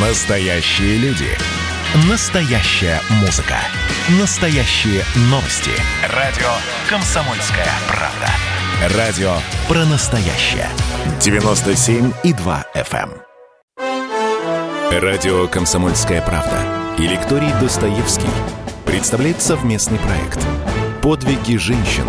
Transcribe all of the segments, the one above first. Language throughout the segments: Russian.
Настоящие люди. Настоящая музыка. Настоящие новости. Радио «Комсомольская правда». Радио про настоящее. 97,2 FM. эм. Радио «Комсомольская правда» и лекторий Достоевский представляет совместный проект «Подвиги женщин.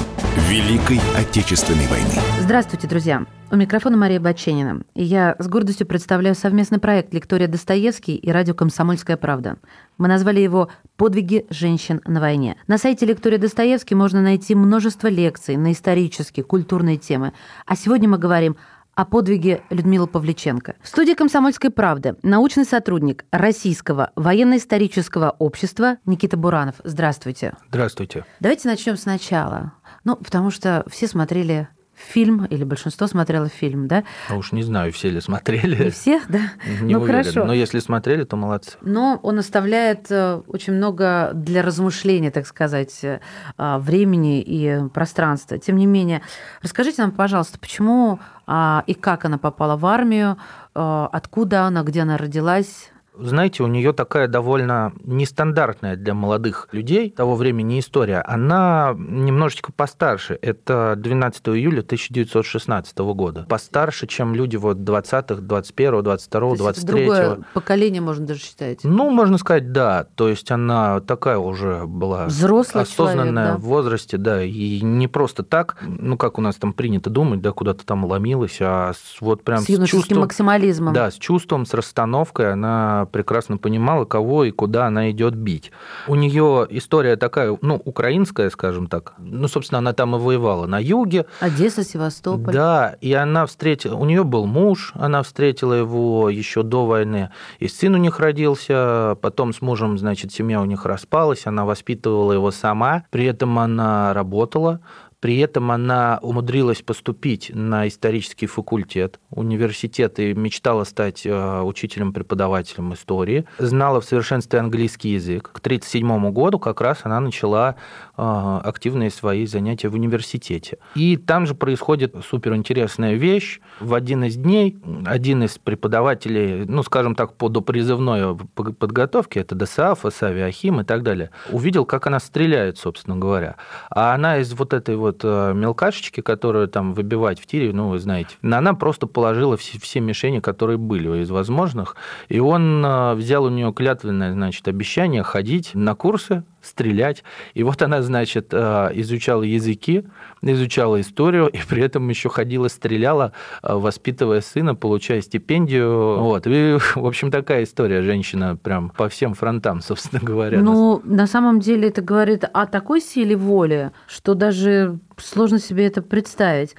Великой Отечественной войны». Здравствуйте, друзья. У микрофона Мария Баченина. И я с гордостью представляю совместный проект «Лектория Достоевский» и радио «Комсомольская правда». Мы назвали его «Подвиги женщин на войне». На сайте «Лектория Достоевский» можно найти множество лекций на исторические, культурные темы. А сегодня мы говорим о подвиге Людмилы Павличенко. В студии «Комсомольской правды» научный сотрудник Российского военно-исторического общества Никита Буранов. Здравствуйте. Здравствуйте. Давайте начнем сначала. Ну, потому что все смотрели фильм, или большинство смотрело фильм, да? А уж не знаю, все ли смотрели. Не все, да? Не ну, уверен. хорошо. Но если смотрели, то молодцы. Но он оставляет э, очень много для размышления, так сказать, э, времени и пространства. Тем не менее, расскажите нам, пожалуйста, почему а, и как она попала в армию, э, откуда она, где она родилась, знаете, у нее такая довольно нестандартная для молодых людей того времени история. Она немножечко постарше. Это 12 июля 1916 года. Постарше, чем люди вот 20-х, 21-го, 22-го, 23-го. Другое поколение, можно даже считать. Ну, можно сказать, да. То есть она такая уже была Взрослый осознанная человек, да. в возрасте, да, и не просто так, ну, как у нас там принято думать, да, куда-то там ломилась, а с, вот прям С юношеским чувством, максимализмом. да, с чувством, с расстановкой она прекрасно понимала, кого и куда она идет бить. У нее история такая, ну, украинская, скажем так. Ну, собственно, она там и воевала на юге. Одесса, Севастополь. Да, и она встретила, у нее был муж, она встретила его еще до войны, и сын у них родился, потом с мужем, значит, семья у них распалась, она воспитывала его сама, при этом она работала, при этом она умудрилась поступить на исторический факультет университета и мечтала стать э, учителем-преподавателем истории. Знала в совершенстве английский язык. К 1937 году как раз она начала э, активные свои занятия в университете. И там же происходит суперинтересная вещь. В один из дней один из преподавателей, ну, скажем так, по допризывной подготовке, это ДСАФ, Савиахим и так далее, увидел, как она стреляет, собственно говоря. А она из вот этой вот вот мелкашечки, которую там выбивать в тире, ну, вы знаете, она просто положила все, все мишени, которые были из возможных, и он взял у нее клятвенное, значит, обещание ходить на курсы, стрелять. И вот она, значит, изучала языки, изучала историю, и при этом еще ходила, стреляла, воспитывая сына, получая стипендию. Вот. И, в общем, такая история. Женщина прям по всем фронтам, собственно говоря. Ну, на самом деле это говорит о такой силе воли, что даже сложно себе это представить.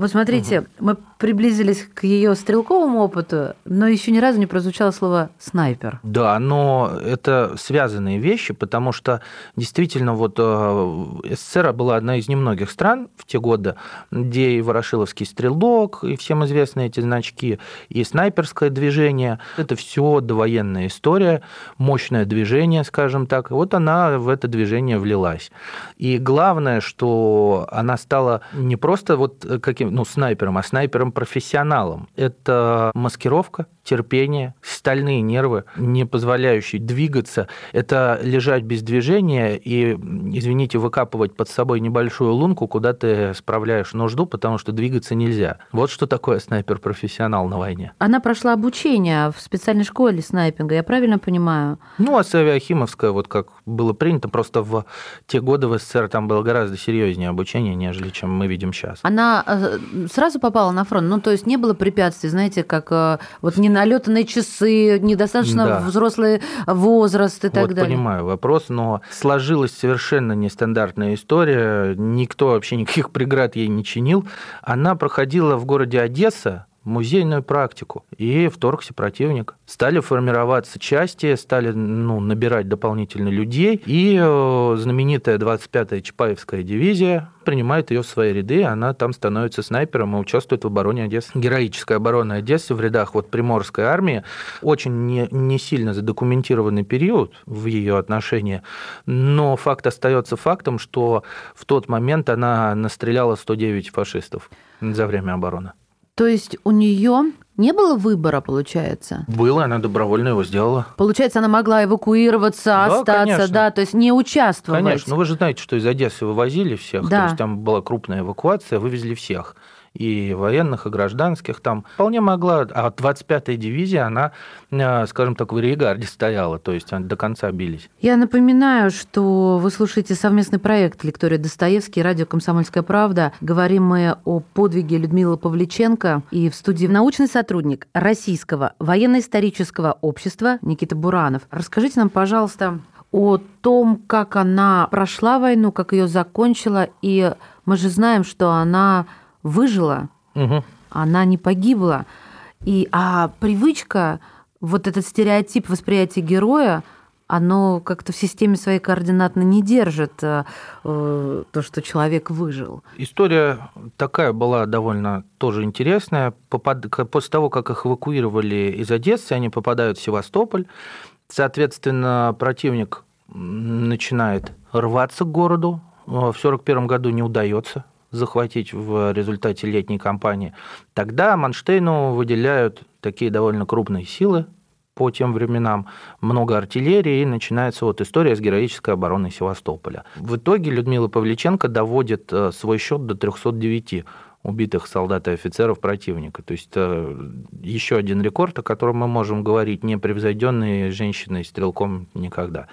Вот смотрите, угу. мы приблизились к ее стрелковому опыту, но еще ни разу не прозвучало слово снайпер. Да, но это связанные вещи, потому что действительно вот СССР была одна из немногих стран в те годы, где и Ворошиловский стрелок, и всем известны эти значки, и снайперское движение. Это все довоенная история, мощное движение, скажем так. Вот она в это движение влилась. И главное, что она стала не просто вот каким, ну, снайпером, а снайпером-профессионалом. Это маскировка, терпение, стальные нервы, не позволяющие двигаться. Это лежать без движения и, извините, выкапывать под собой небольшую лунку, куда ты справляешь нужду, потому что двигаться нельзя. Вот что такое снайпер-профессионал на войне. Она прошла обучение в специальной школе снайпинга, я правильно понимаю? Ну, а Авиахимовская, вот как было принято, просто в те годы в СССР там было гораздо серьезнее обучение, нежели чем мы видим сейчас. Она э, сразу попала на фронт, ну, то есть не было препятствий, знаете, как э, вот не налетанные часы, недостаточно Да. взрослый возраст и так вот далее. понимаю вопрос, но сложилась совершенно нестандартная история. Никто вообще никаких преград ей не чинил. Она проходила в городе Одесса музейную практику, и вторгся противник. Стали формироваться части, стали ну, набирать дополнительно людей, и э, знаменитая 25-я Чапаевская дивизия принимает ее в свои ряды, она там становится снайпером и участвует в обороне Одессы. Героическая оборона Одессы в рядах вот Приморской армии, очень не, не сильно задокументированный период в ее отношении, но факт остается фактом, что в тот момент она настреляла 109 фашистов за время обороны. То есть у нее не было выбора, получается? Было, она добровольно его сделала. Получается, она могла эвакуироваться, да, остаться, конечно. да, то есть не участвовать. Конечно, ну вы же знаете, что из Одессы вывозили всех, да. то есть там была крупная эвакуация, вывезли всех и военных, и гражданских там вполне могла, а 25-я дивизия, она, э, скажем так, в Риегарде стояла, то есть они до конца бились. Я напоминаю, что вы слушаете совместный проект «Лектория Достоевский» радио «Комсомольская правда». Говорим мы о подвиге Людмилы Павличенко, и в студии научный сотрудник Российского военно-исторического общества Никита Буранов. Расскажите нам, пожалуйста, о том, как она прошла войну, как ее закончила, и мы же знаем, что она выжила, угу. она не погибла. И, а привычка, вот этот стереотип восприятия героя, оно как-то в системе своей координатно не держит э, э, то, что человек выжил. История такая была довольно тоже интересная. Попад... После того, как их эвакуировали из Одессы, они попадают в Севастополь. Соответственно, противник начинает рваться к городу. В 1941 году не удается захватить в результате летней кампании, тогда Манштейну выделяют такие довольно крупные силы по тем временам, много артиллерии, и начинается вот история с героической обороны Севастополя. В итоге Людмила Павличенко доводит э, свой счет до 309 убитых солдат и офицеров противника. То есть э, еще один рекорд, о котором мы можем говорить, не превзойденный женщиной стрелком никогда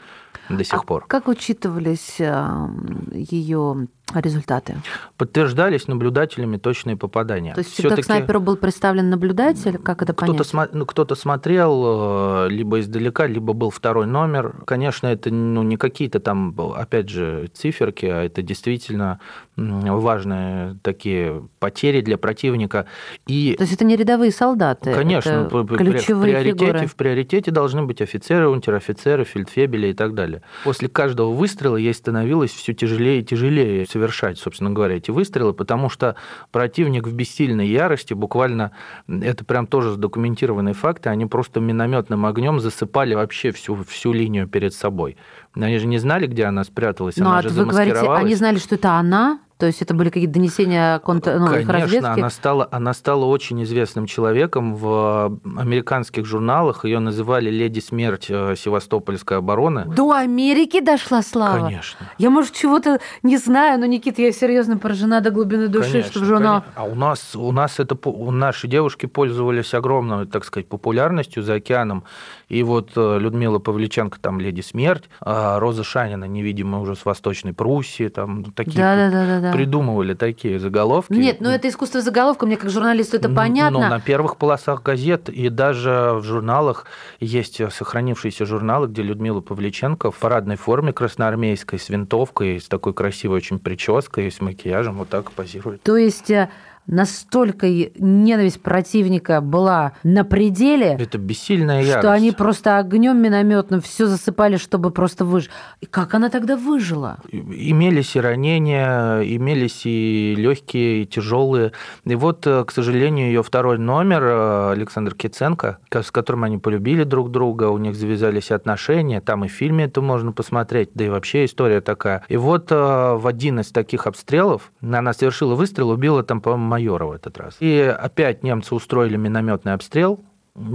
до сих а пор. Как учитывались э, ее результаты? Подтверждались наблюдателями точные попадания. То есть всегда к снайперу был представлен наблюдатель? Как это кто-то понять? Смо... Ну, кто-то смотрел э, либо издалека, либо был второй номер. Конечно, это ну, не какие-то там, опять же, циферки, а это действительно важные такие потери для противника. И... То есть это не рядовые солдаты? Конечно, это ключевые в приоритете, фигуры. в приоритете должны быть офицеры, унтер-офицеры, фельдфебели и так далее. После каждого выстрела ей становилось все тяжелее и тяжелее совершать, собственно говоря, эти выстрелы, потому что противник в бессильной ярости, буквально, это прям тоже задокументированные факты, они просто минометным огнем засыпали вообще всю, всю линию перед собой. Они же не знали, где она спряталась, Но она же вы говорите, они знали, что это она? То есть это были какие-то донесения контр... ну, Конечно, разведки? она стала, она стала очень известным человеком в американских журналах. Ее называли «Леди смерть э, Севастопольской обороны». До Америки дошла слава? Конечно. Я, может, чего-то не знаю, но, Никита, я серьезно поражена до глубины души, конечно, что в журнал... Конечно. А у нас, у нас это... У наши девушки пользовались огромной, так сказать, популярностью за океаном. И вот э, Людмила Павличенко, там «Леди смерть», а Роза Шанина, невидимая уже с Восточной Пруссии, там такие... Да, да, придумывали такие заголовки. Нет, ну это искусство заголовка, мне как журналисту это понятно. Ну, на первых полосах газет и даже в журналах есть сохранившиеся журналы, где Людмила Павличенко в парадной форме красноармейской с винтовкой, с такой красивой очень прической, с макияжем вот так позирует. То есть э, настолько ненависть противника была на пределе. Это бессильная ярость. Что они просто огнем минометным все засыпали, чтобы просто выжить. И как она тогда выжила? Имелись и ранения, имелись и легкие, и тяжелые. И вот, э, к сожалению, ее второй номер, э, Александр Киценко, с которым они полюбили друг друга, у них завязались отношения, там и в фильме это можно посмотреть, да и вообще история такая. И вот э, в один из таких обстрелов она совершила выстрел, убила там, по-моему, майора в этот раз. И опять немцы устроили минометный обстрел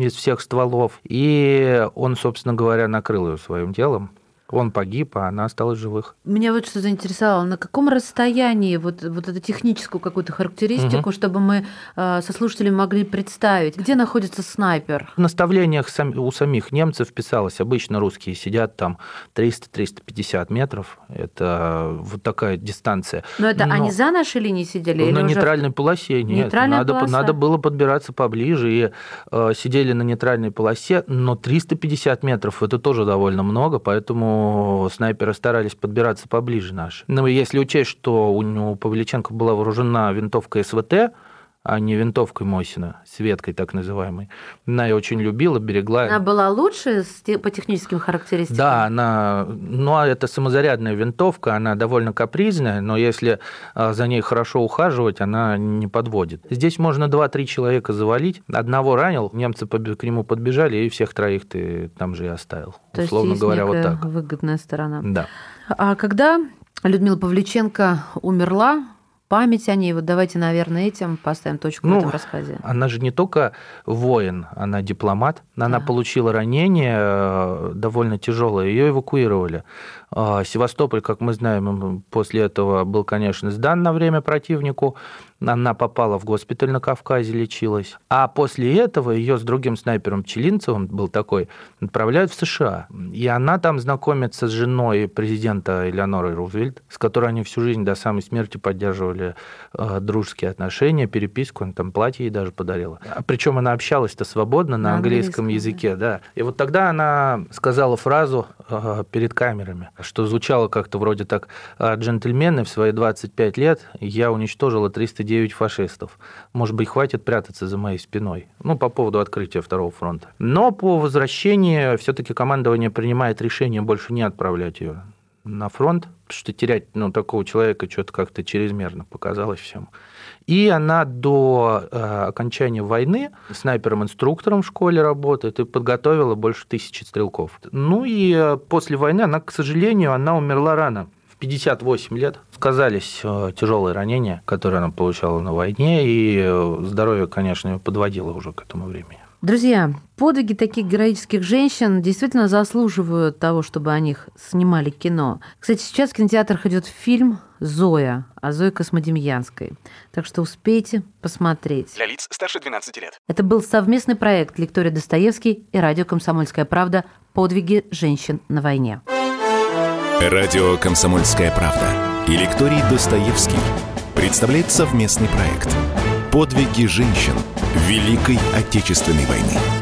из всех стволов, и он, собственно говоря, накрыл ее своим телом. Он погиб, а она осталась живых. Меня вот что заинтересовало, на каком расстоянии вот, вот эту техническую какую-то характеристику, угу. чтобы мы э, со слушателями могли представить, где находится снайпер? В наставлениях сам, у самих немцев писалось, обычно русские сидят там 300-350 метров, это вот такая дистанция. Но это Но они за нашей линией сидели? На нейтральной уже... полосе, нет. Нейтральная надо, полоса. надо было подбираться поближе, и э, сидели на нейтральной полосе, но 350 метров это тоже довольно много, поэтому снайперы старались подбираться поближе наши. Но если учесть, что у Павличенко была вооружена винтовка СВТ, а не винтовкой Мосина, светкой так называемой. Она ее очень любила, берегла. Она была лучше по техническим характеристикам? Да, она, ну, а это самозарядная винтовка, она довольно капризная, но если а, за ней хорошо ухаживать, она не подводит. Здесь можно 2-3 человека завалить. Одного ранил, немцы к нему подбежали, и всех троих ты там же и оставил. То условно есть говоря, вот так. выгодная сторона. Да. А когда Людмила Павличенко умерла, память о ней. Вот давайте, наверное, этим поставим точку Ну, в этом рассказе. Она же не только воин, она дипломат. Она Да. получила ранение э, довольно тяжелое, ее эвакуировали. А, Севастополь, как мы знаем, после этого был, конечно, сдан на время противнику. Она попала в госпиталь на Кавказе, лечилась. А после этого ее с другим снайпером Пчелинцевым, был такой, отправляют в США. И она там знакомится с женой президента Элеоноры Рузвельт, с которой они всю жизнь до самой смерти поддерживали э, дружеские отношения, переписку, он там платье ей даже подарила. А причем она общалась-то свободно на, На английском, английском, языке, да. И вот тогда она сказала фразу э, перед камерами, что звучало как-то вроде так, «А, джентльмены, в свои 25 лет я уничтожила 309 фашистов. Может быть, хватит прятаться за моей спиной. Ну, по поводу открытия Второго фронта. Но по возвращении все-таки командование принимает решение больше не отправлять ее на фронт, потому что терять ну, такого человека что-то как-то чрезмерно показалось всем. И она до э, окончания войны снайпером-инструктором в школе работает и подготовила больше тысячи стрелков. Ну и э, после войны она, к сожалению, она умерла рано. В 58 лет сказались э, тяжелые ранения, которые она получала на войне, и э, здоровье, конечно, ее подводило уже к этому времени. Друзья, подвиги таких героических женщин действительно заслуживают того, чтобы о них снимали кино. Кстати, сейчас в кинотеатрах идет фильм «Зоя» о Зое Космодемьянской. Так что успейте посмотреть. Для лиц старше 12 лет. Это был совместный проект Лектория Достоевский и радио «Комсомольская правда. Подвиги женщин на войне». Радио «Комсомольская правда» и лекторий Достоевский представляет совместный проект «Подвиги женщин Великой Отечественной войны».